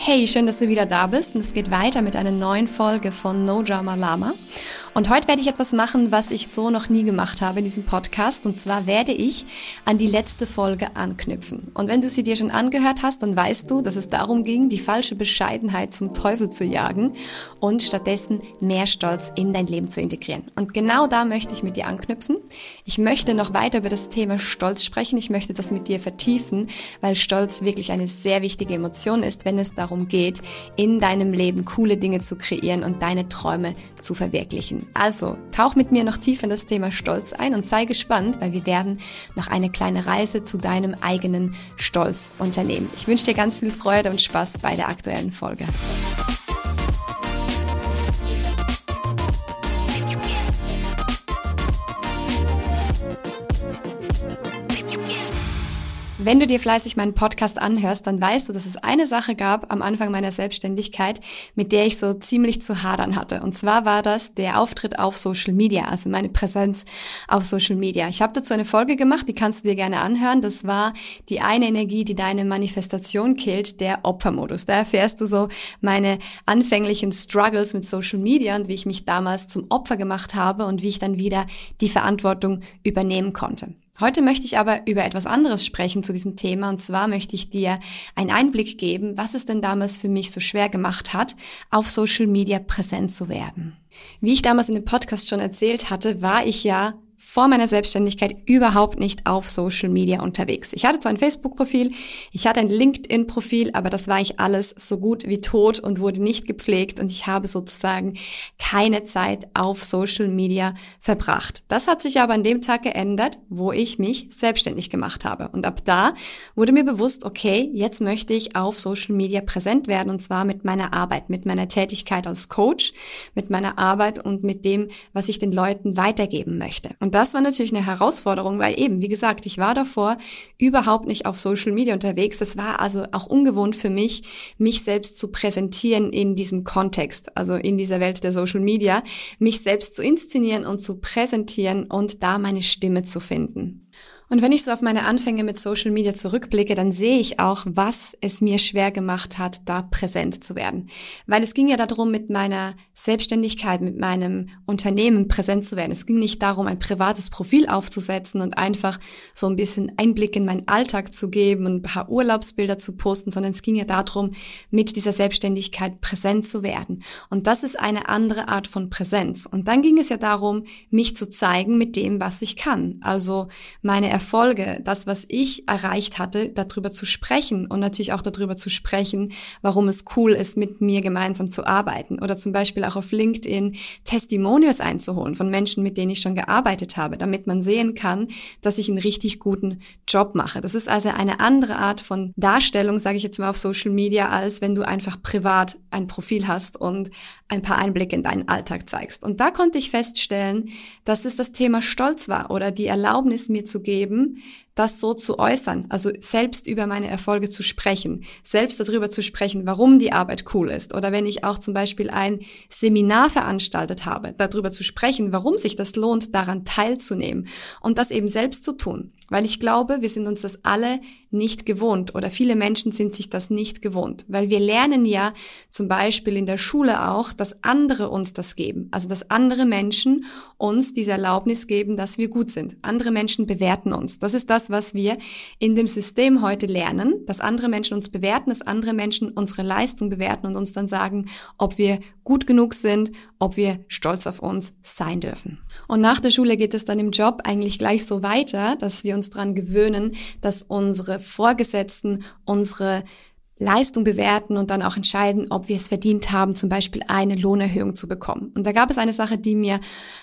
Hey, schön, dass du wieder da bist und es geht weiter mit einer neuen Folge von No Drama Lama. Und heute werde ich etwas machen, was ich so noch nie gemacht habe in diesem Podcast. Und zwar werde ich an die letzte Folge anknüpfen. Und wenn du sie dir schon angehört hast, dann weißt du, dass es darum ging, die falsche Bescheidenheit zum Teufel zu jagen und stattdessen mehr Stolz in dein Leben zu integrieren. Und genau da möchte ich mit dir anknüpfen. Ich möchte noch weiter über das Thema Stolz sprechen. Ich möchte das mit dir vertiefen, weil Stolz wirklich eine sehr wichtige Emotion ist, wenn es darum darum geht, in deinem Leben coole Dinge zu kreieren und deine Träume zu verwirklichen. Also, tauch mit mir noch tief in das Thema Stolz ein und sei gespannt, weil wir werden noch eine kleine Reise zu deinem eigenen Stolz unternehmen. Ich wünsche dir ganz viel Freude und Spaß bei der aktuellen Folge. Wenn du dir fleißig meinen Podcast anhörst, dann weißt du, dass es eine Sache gab am Anfang meiner Selbstständigkeit, mit der ich so ziemlich zu hadern hatte. Und zwar war das der Auftritt auf Social Media, also meine Präsenz auf Social Media. Ich habe dazu eine Folge gemacht, die kannst du dir gerne anhören. Das war die eine Energie, die deine Manifestation killt, der Opfermodus. Da erfährst du so meine anfänglichen Struggles mit Social Media und wie ich mich damals zum Opfer gemacht habe und wie ich dann wieder die Verantwortung übernehmen konnte. Heute möchte ich aber über etwas anderes sprechen zu diesem Thema und zwar möchte ich dir einen Einblick geben, was es denn damals für mich so schwer gemacht hat, auf Social Media präsent zu werden. Wie ich damals in dem Podcast schon erzählt hatte, war ich ja vor meiner Selbstständigkeit überhaupt nicht auf Social Media unterwegs. Ich hatte zwar ein Facebook-Profil, ich hatte ein LinkedIn-Profil, aber das war ich alles so gut wie tot und wurde nicht gepflegt und ich habe sozusagen keine Zeit auf Social Media verbracht. Das hat sich aber an dem Tag geändert, wo ich mich selbstständig gemacht habe. Und ab da wurde mir bewusst, okay, jetzt möchte ich auf Social Media präsent werden und zwar mit meiner Arbeit, mit meiner Tätigkeit als Coach, mit meiner Arbeit und mit dem, was ich den Leuten weitergeben möchte. Und und das war natürlich eine Herausforderung, weil eben, wie gesagt, ich war davor überhaupt nicht auf Social Media unterwegs. Das war also auch ungewohnt für mich, mich selbst zu präsentieren in diesem Kontext, also in dieser Welt der Social Media, mich selbst zu inszenieren und zu präsentieren und da meine Stimme zu finden. Und wenn ich so auf meine Anfänge mit Social Media zurückblicke, dann sehe ich auch, was es mir schwer gemacht hat, da präsent zu werden. Weil es ging ja darum, mit meiner Selbstständigkeit, mit meinem Unternehmen präsent zu werden. Es ging nicht darum, ein privates Profil aufzusetzen und einfach so ein bisschen Einblick in meinen Alltag zu geben und ein paar Urlaubsbilder zu posten, sondern es ging ja darum, mit dieser Selbstständigkeit präsent zu werden. Und das ist eine andere Art von Präsenz. Und dann ging es ja darum, mich zu zeigen mit dem, was ich kann. Also meine Erfolge, das, was ich erreicht hatte, darüber zu sprechen und natürlich auch darüber zu sprechen, warum es cool ist, mit mir gemeinsam zu arbeiten oder zum Beispiel auch auf LinkedIn Testimonials einzuholen von Menschen, mit denen ich schon gearbeitet habe, damit man sehen kann, dass ich einen richtig guten Job mache. Das ist also eine andere Art von Darstellung, sage ich jetzt mal auf Social Media, als wenn du einfach privat ein Profil hast und ein paar Einblicke in deinen Alltag zeigst. Und da konnte ich feststellen, dass es das Thema Stolz war oder die Erlaubnis mir zu geben, geben, das so zu äußern, also selbst über meine Erfolge zu sprechen, selbst darüber zu sprechen, warum die Arbeit cool ist. Oder wenn ich auch zum Beispiel ein Seminar veranstaltet habe, darüber zu sprechen, warum sich das lohnt, daran teilzunehmen und das eben selbst zu tun. Weil ich glaube, wir sind uns das alle nicht gewohnt oder viele Menschen sind sich das nicht gewohnt. Weil wir lernen ja zum Beispiel in der Schule auch, dass andere uns das geben. Also dass andere Menschen uns diese Erlaubnis geben, dass wir gut sind. Andere Menschen bewerten uns. Das ist das, was wir in dem System heute lernen, dass andere Menschen uns bewerten, dass andere Menschen unsere Leistung bewerten und uns dann sagen, ob wir gut genug sind, ob wir stolz auf uns sein dürfen. Und nach der Schule geht es dann im Job eigentlich gleich so weiter, dass wir uns dran gewöhnen, dass unsere Vorgesetzten unsere Leistung bewerten und dann auch entscheiden, ob wir es verdient haben, zum Beispiel eine Lohnerhöhung zu bekommen. Und da gab es eine Sache, die mir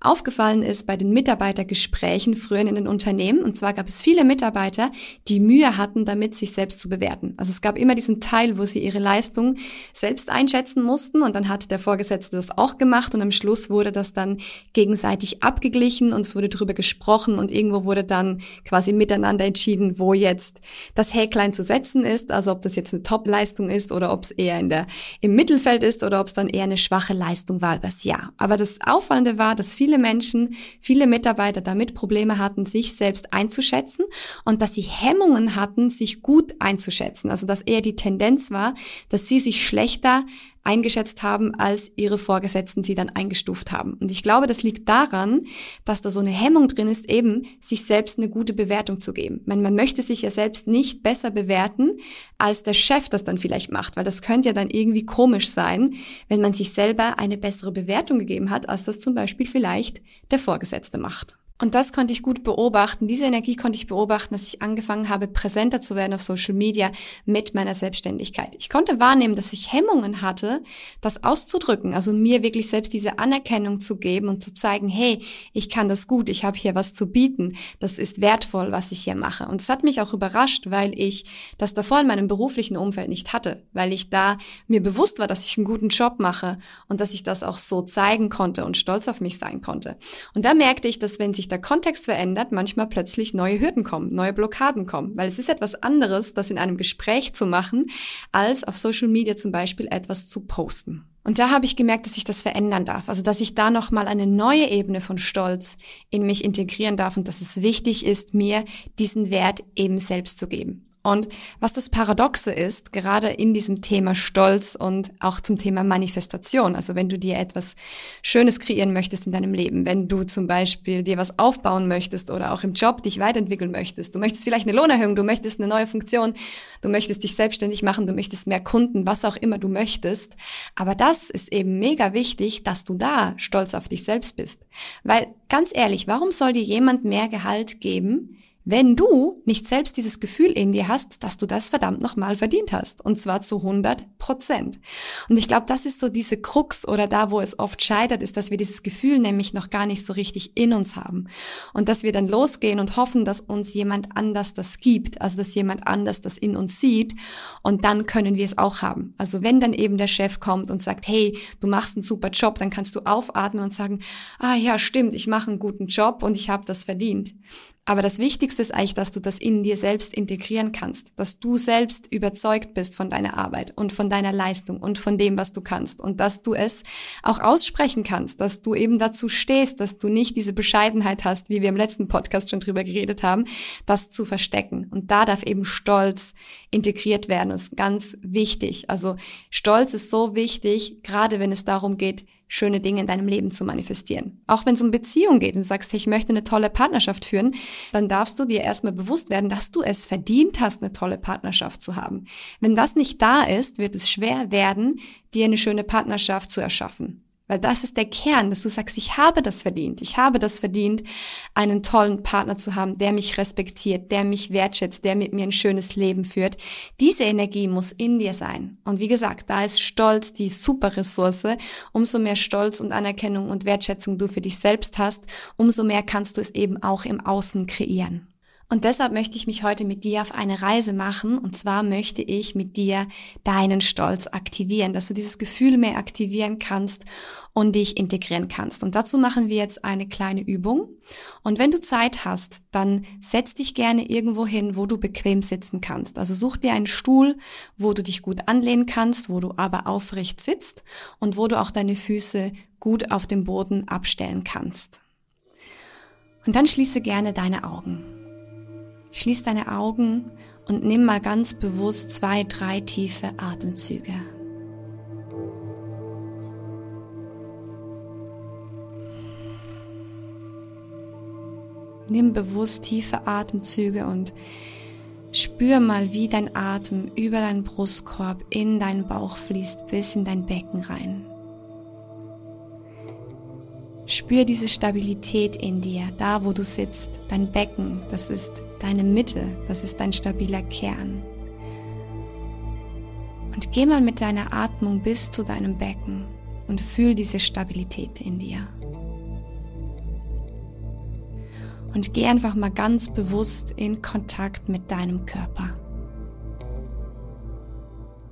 aufgefallen ist bei den Mitarbeitergesprächen früher in den Unternehmen. Und zwar gab es viele Mitarbeiter, die Mühe hatten, damit sich selbst zu bewerten. Also es gab immer diesen Teil, wo sie ihre Leistung selbst einschätzen mussten und dann hat der Vorgesetzte das auch gemacht und am Schluss wurde das dann gegenseitig abgeglichen und es wurde darüber gesprochen und irgendwo wurde dann quasi miteinander entschieden, wo jetzt das Häklein zu setzen ist, also ob das jetzt eine Top Top-Leistung ist oder ob es eher in der, im Mittelfeld ist oder ob es dann eher eine schwache Leistung war übers Jahr. Aber das Auffallende war, dass viele Menschen, viele Mitarbeiter damit Probleme hatten, sich selbst einzuschätzen und dass sie Hemmungen hatten, sich gut einzuschätzen. Also dass eher die Tendenz war, dass sie sich schlechter eingeschätzt haben, als ihre Vorgesetzten sie dann eingestuft haben. Und ich glaube, das liegt daran, dass da so eine Hemmung drin ist, eben sich selbst eine gute Bewertung zu geben. Man, man möchte sich ja selbst nicht besser bewerten, als der Chef das dann vielleicht macht, weil das könnte ja dann irgendwie komisch sein, wenn man sich selber eine bessere Bewertung gegeben hat, als das zum Beispiel vielleicht der Vorgesetzte macht. Und das konnte ich gut beobachten. Diese Energie konnte ich beobachten, dass ich angefangen habe, präsenter zu werden auf Social Media mit meiner Selbstständigkeit. Ich konnte wahrnehmen, dass ich Hemmungen hatte, das auszudrücken, also mir wirklich selbst diese Anerkennung zu geben und zu zeigen, hey, ich kann das gut, ich habe hier was zu bieten, das ist wertvoll, was ich hier mache. Und es hat mich auch überrascht, weil ich das davor in meinem beruflichen Umfeld nicht hatte, weil ich da mir bewusst war, dass ich einen guten Job mache und dass ich das auch so zeigen konnte und stolz auf mich sein konnte. Und da merkte ich, dass wenn sich sich der Kontext verändert, manchmal plötzlich neue Hürden kommen, neue Blockaden kommen. Weil es ist etwas anderes, das in einem Gespräch zu machen, als auf Social Media zum Beispiel etwas zu posten. Und da habe ich gemerkt, dass ich das verändern darf. Also, dass ich da nochmal eine neue Ebene von Stolz in mich integrieren darf und dass es wichtig ist, mir diesen Wert eben selbst zu geben. Und was das Paradoxe ist, gerade in diesem Thema Stolz und auch zum Thema Manifestation, also wenn du dir etwas Schönes kreieren möchtest in deinem Leben, wenn du zum Beispiel dir was aufbauen möchtest oder auch im Job dich weiterentwickeln möchtest, du möchtest vielleicht eine Lohnerhöhung, du möchtest eine neue Funktion, du möchtest dich selbstständig machen, du möchtest mehr Kunden, was auch immer du möchtest. Aber das ist eben mega wichtig, dass du da stolz auf dich selbst bist. Weil ganz ehrlich, warum soll dir jemand mehr Gehalt geben, wenn du nicht selbst dieses Gefühl in dir hast, dass du das verdammt nochmal verdient hast. Und zwar zu 100 Prozent. Und ich glaube, das ist so diese Krux oder da, wo es oft scheitert, ist, dass wir dieses Gefühl nämlich noch gar nicht so richtig in uns haben. Und dass wir dann losgehen und hoffen, dass uns jemand anders das gibt, also dass jemand anders das in uns sieht. Und dann können wir es auch haben. Also wenn dann eben der Chef kommt und sagt, hey, du machst einen super Job, dann kannst du aufatmen und sagen, ah ja, stimmt, ich mache einen guten Job und ich habe das verdient. Aber das Wichtigste ist eigentlich, dass du das in dir selbst integrieren kannst, dass du selbst überzeugt bist von deiner Arbeit und von deiner Leistung und von dem, was du kannst und dass du es auch aussprechen kannst, dass du eben dazu stehst, dass du nicht diese Bescheidenheit hast, wie wir im letzten Podcast schon drüber geredet haben, das zu verstecken. Und da darf eben Stolz integriert werden, das ist ganz wichtig. Also Stolz ist so wichtig, gerade wenn es darum geht, schöne Dinge in deinem Leben zu manifestieren. Auch wenn es um Beziehung geht und sagst, hey, ich möchte eine tolle Partnerschaft führen, dann darfst du dir erstmal bewusst werden, dass du es verdient hast, eine tolle Partnerschaft zu haben. Wenn das nicht da ist, wird es schwer werden, dir eine schöne Partnerschaft zu erschaffen. Weil das ist der Kern, dass du sagst, ich habe das verdient. Ich habe das verdient, einen tollen Partner zu haben, der mich respektiert, der mich wertschätzt, der mit mir ein schönes Leben führt. Diese Energie muss in dir sein. Und wie gesagt, da ist Stolz die super Ressource. Umso mehr Stolz und Anerkennung und Wertschätzung du für dich selbst hast, umso mehr kannst du es eben auch im Außen kreieren. Und deshalb möchte ich mich heute mit dir auf eine Reise machen. Und zwar möchte ich mit dir deinen Stolz aktivieren, dass du dieses Gefühl mehr aktivieren kannst und dich integrieren kannst. Und dazu machen wir jetzt eine kleine Übung. Und wenn du Zeit hast, dann setz dich gerne irgendwo hin, wo du bequem sitzen kannst. Also such dir einen Stuhl, wo du dich gut anlehnen kannst, wo du aber aufrecht sitzt und wo du auch deine Füße gut auf dem Boden abstellen kannst. Und dann schließe gerne deine Augen. Schließ deine Augen und nimm mal ganz bewusst zwei, drei tiefe Atemzüge. Nimm bewusst tiefe Atemzüge und spür mal, wie dein Atem über deinen Brustkorb in deinen Bauch fließt bis in dein Becken rein. Spür diese Stabilität in dir, da wo du sitzt. Dein Becken, das ist deine Mitte, das ist dein stabiler Kern. Und geh mal mit deiner Atmung bis zu deinem Becken und fühl diese Stabilität in dir. Und geh einfach mal ganz bewusst in Kontakt mit deinem Körper.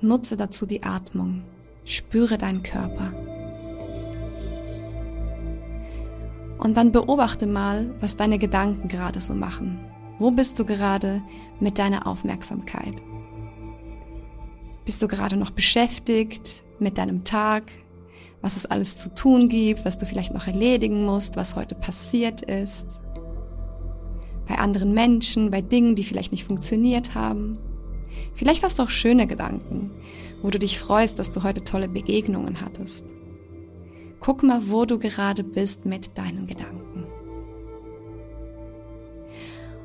Nutze dazu die Atmung. Spüre deinen Körper. Und dann beobachte mal, was deine Gedanken gerade so machen. Wo bist du gerade mit deiner Aufmerksamkeit? Bist du gerade noch beschäftigt mit deinem Tag, was es alles zu tun gibt, was du vielleicht noch erledigen musst, was heute passiert ist? Bei anderen Menschen, bei Dingen, die vielleicht nicht funktioniert haben? Vielleicht hast du auch schöne Gedanken, wo du dich freust, dass du heute tolle Begegnungen hattest. Guck mal, wo du gerade bist mit deinen Gedanken.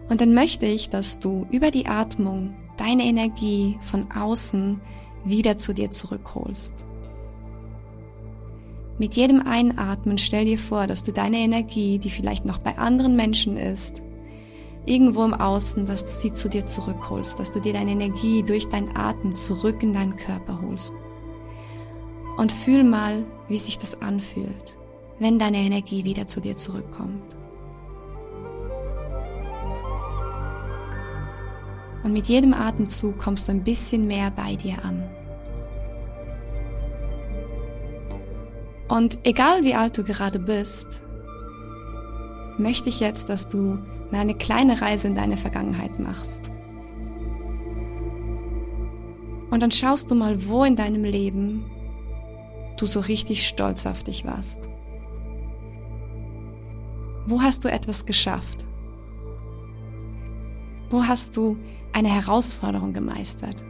Und dann möchte ich, dass du über die Atmung deine Energie von außen wieder zu dir zurückholst. Mit jedem Einatmen stell dir vor, dass du deine Energie, die vielleicht noch bei anderen Menschen ist, irgendwo im Außen, dass du sie zu dir zurückholst, dass du dir deine Energie durch deinen Atem zurück in deinen Körper holst. Und fühl mal, wie sich das anfühlt, wenn deine Energie wieder zu dir zurückkommt. Und mit jedem Atemzug kommst du ein bisschen mehr bei dir an. Und egal wie alt du gerade bist, möchte ich jetzt, dass du mal eine kleine Reise in deine Vergangenheit machst. Und dann schaust du mal, wo in deinem Leben du so richtig stolz auf dich warst. Wo hast du etwas geschafft? Wo hast du eine Herausforderung gemeistert?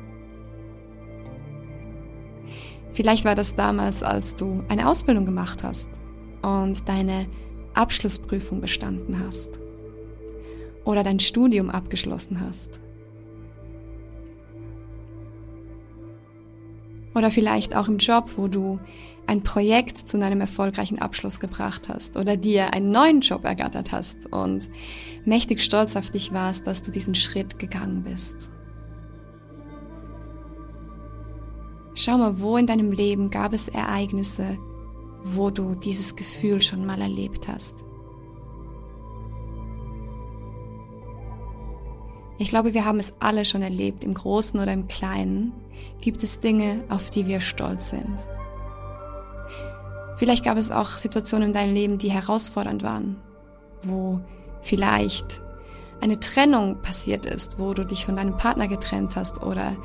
Vielleicht war das damals, als du eine Ausbildung gemacht hast und deine Abschlussprüfung bestanden hast oder dein Studium abgeschlossen hast. Oder vielleicht auch im Job, wo du ein Projekt zu einem erfolgreichen Abschluss gebracht hast oder dir einen neuen Job ergattert hast und mächtig stolz auf dich warst, dass du diesen Schritt gegangen bist. Schau mal, wo in deinem Leben gab es Ereignisse, wo du dieses Gefühl schon mal erlebt hast. Ich glaube, wir haben es alle schon erlebt, im Großen oder im Kleinen gibt es Dinge, auf die wir stolz sind. Vielleicht gab es auch Situationen in deinem Leben, die herausfordernd waren, wo vielleicht eine Trennung passiert ist, wo du dich von deinem Partner getrennt hast oder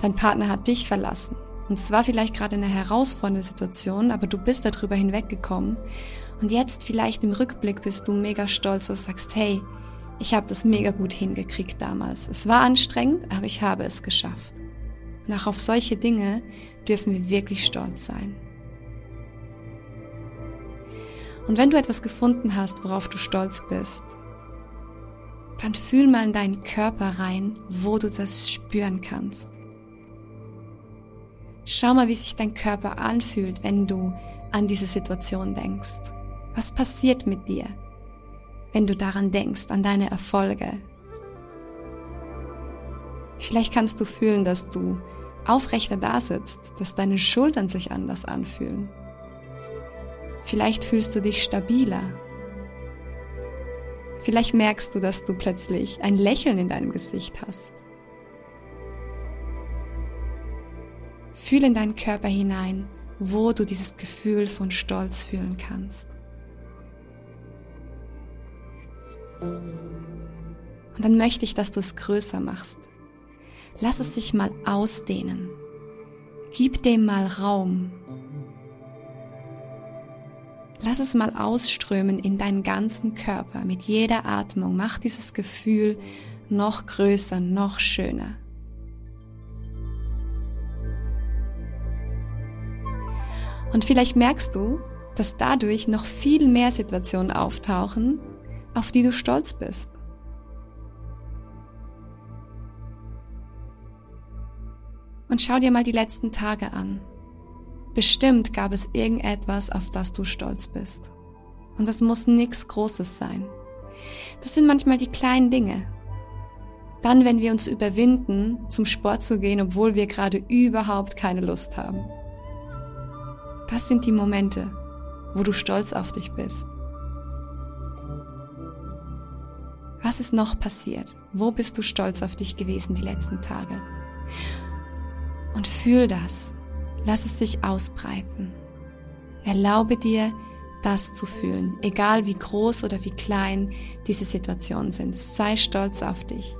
dein Partner hat dich verlassen. Und es war vielleicht gerade eine herausfordernde Situation, aber du bist darüber hinweggekommen. Und jetzt vielleicht im Rückblick bist du mega stolz und sagst, hey, ich habe das mega gut hingekriegt damals. Es war anstrengend, aber ich habe es geschafft. Und auch auf solche Dinge dürfen wir wirklich stolz sein. Und wenn du etwas gefunden hast, worauf du stolz bist, dann fühl mal in deinen Körper rein, wo du das spüren kannst. Schau mal, wie sich dein Körper anfühlt, wenn du an diese Situation denkst. Was passiert mit dir? Wenn du daran denkst, an deine Erfolge. Vielleicht kannst du fühlen, dass du aufrechter da sitzt, dass deine Schultern sich anders anfühlen. Vielleicht fühlst du dich stabiler. Vielleicht merkst du, dass du plötzlich ein Lächeln in deinem Gesicht hast. Fühl in deinen Körper hinein, wo du dieses Gefühl von Stolz fühlen kannst. Und dann möchte ich, dass du es größer machst. Lass es sich mal ausdehnen. Gib dem mal Raum. Lass es mal ausströmen in deinen ganzen Körper mit jeder Atmung. Mach dieses Gefühl noch größer, noch schöner. Und vielleicht merkst du, dass dadurch noch viel mehr Situationen auftauchen, auf die du stolz bist. Und schau dir mal die letzten Tage an. Bestimmt gab es irgendetwas, auf das du stolz bist. Und das muss nichts Großes sein. Das sind manchmal die kleinen Dinge. Dann, wenn wir uns überwinden, zum Sport zu gehen, obwohl wir gerade überhaupt keine Lust haben. Das sind die Momente, wo du stolz auf dich bist. Was ist noch passiert? Wo bist du stolz auf dich gewesen die letzten Tage? Und fühl das. Lass es sich ausbreiten. Erlaube dir, das zu fühlen, egal wie groß oder wie klein diese Situationen sind. Sei stolz auf dich,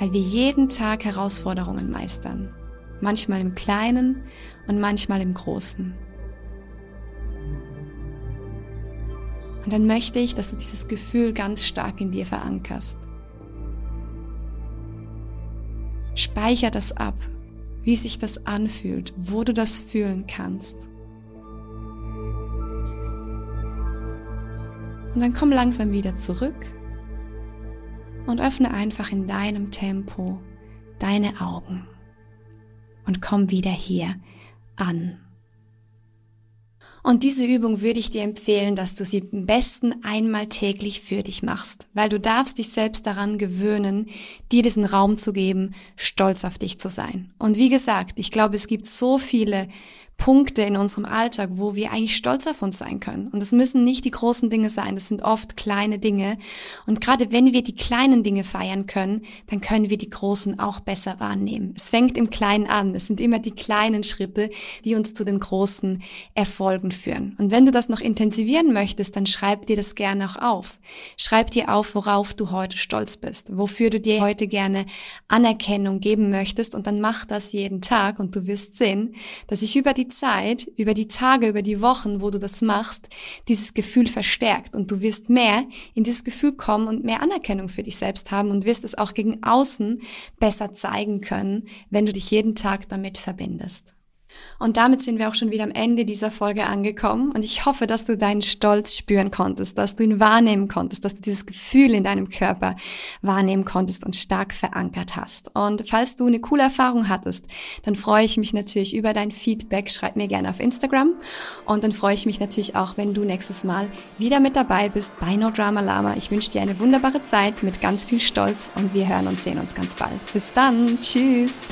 weil wir jeden Tag Herausforderungen meistern. manchmal im Kleinen und manchmal im Großen. Und dann möchte ich, dass du dieses Gefühl ganz stark in dir verankerst. Speicher das ab, wie sich das anfühlt, wo du das fühlen kannst. Und dann komm langsam wieder zurück und öffne einfach in deinem Tempo deine Augen und komm wieder hier an. Und diese Übung würde ich dir empfehlen, dass du sie am besten einmal täglich für dich machst, weil du darfst dich selbst daran gewöhnen, dir diesen Raum zu geben, stolz auf dich zu sein. Und wie gesagt, ich glaube, es gibt so viele Punkte in unserem Alltag, wo wir eigentlich stolz auf uns sein können. Und das müssen nicht die großen Dinge sein, das sind oft kleine Dinge. Und gerade wenn wir die kleinen Dinge feiern können, dann können wir die großen auch besser wahrnehmen. Es fängt im Kleinen an. Es sind immer die kleinen Schritte, die uns zu den großen Erfolgen führen. Und wenn du das noch intensivieren möchtest, dann schreib dir das gerne auch auf. Schreib dir auf, worauf du heute stolz bist, wofür du dir heute gerne Anerkennung geben möchtest und dann mach das jeden Tag und du wirst sehen, dass ich über die die Zeit, über die Tage, über die Wochen, wo du das machst, dieses Gefühl verstärkt und du wirst mehr in dieses Gefühl kommen und mehr Anerkennung für dich selbst haben und wirst es auch gegen außen besser zeigen können, wenn du dich jeden Tag damit verbindest. Und damit sind wir auch schon wieder am Ende dieser Folge angekommen. Und ich hoffe, dass du deinen Stolz spüren konntest, dass du ihn wahrnehmen konntest, dass du dieses Gefühl in deinem Körper wahrnehmen konntest und stark verankert hast. Und falls du eine coole Erfahrung hattest, dann freue ich mich natürlich über dein Feedback. Schreib mir gerne auf Instagram. Und dann freue ich mich natürlich auch, wenn du nächstes Mal wieder mit dabei bist bei No Drama Lama. Ich wünsche dir eine wunderbare Zeit mit ganz viel Stolz und wir hören und sehen uns ganz bald. Bis dann. Tschüss.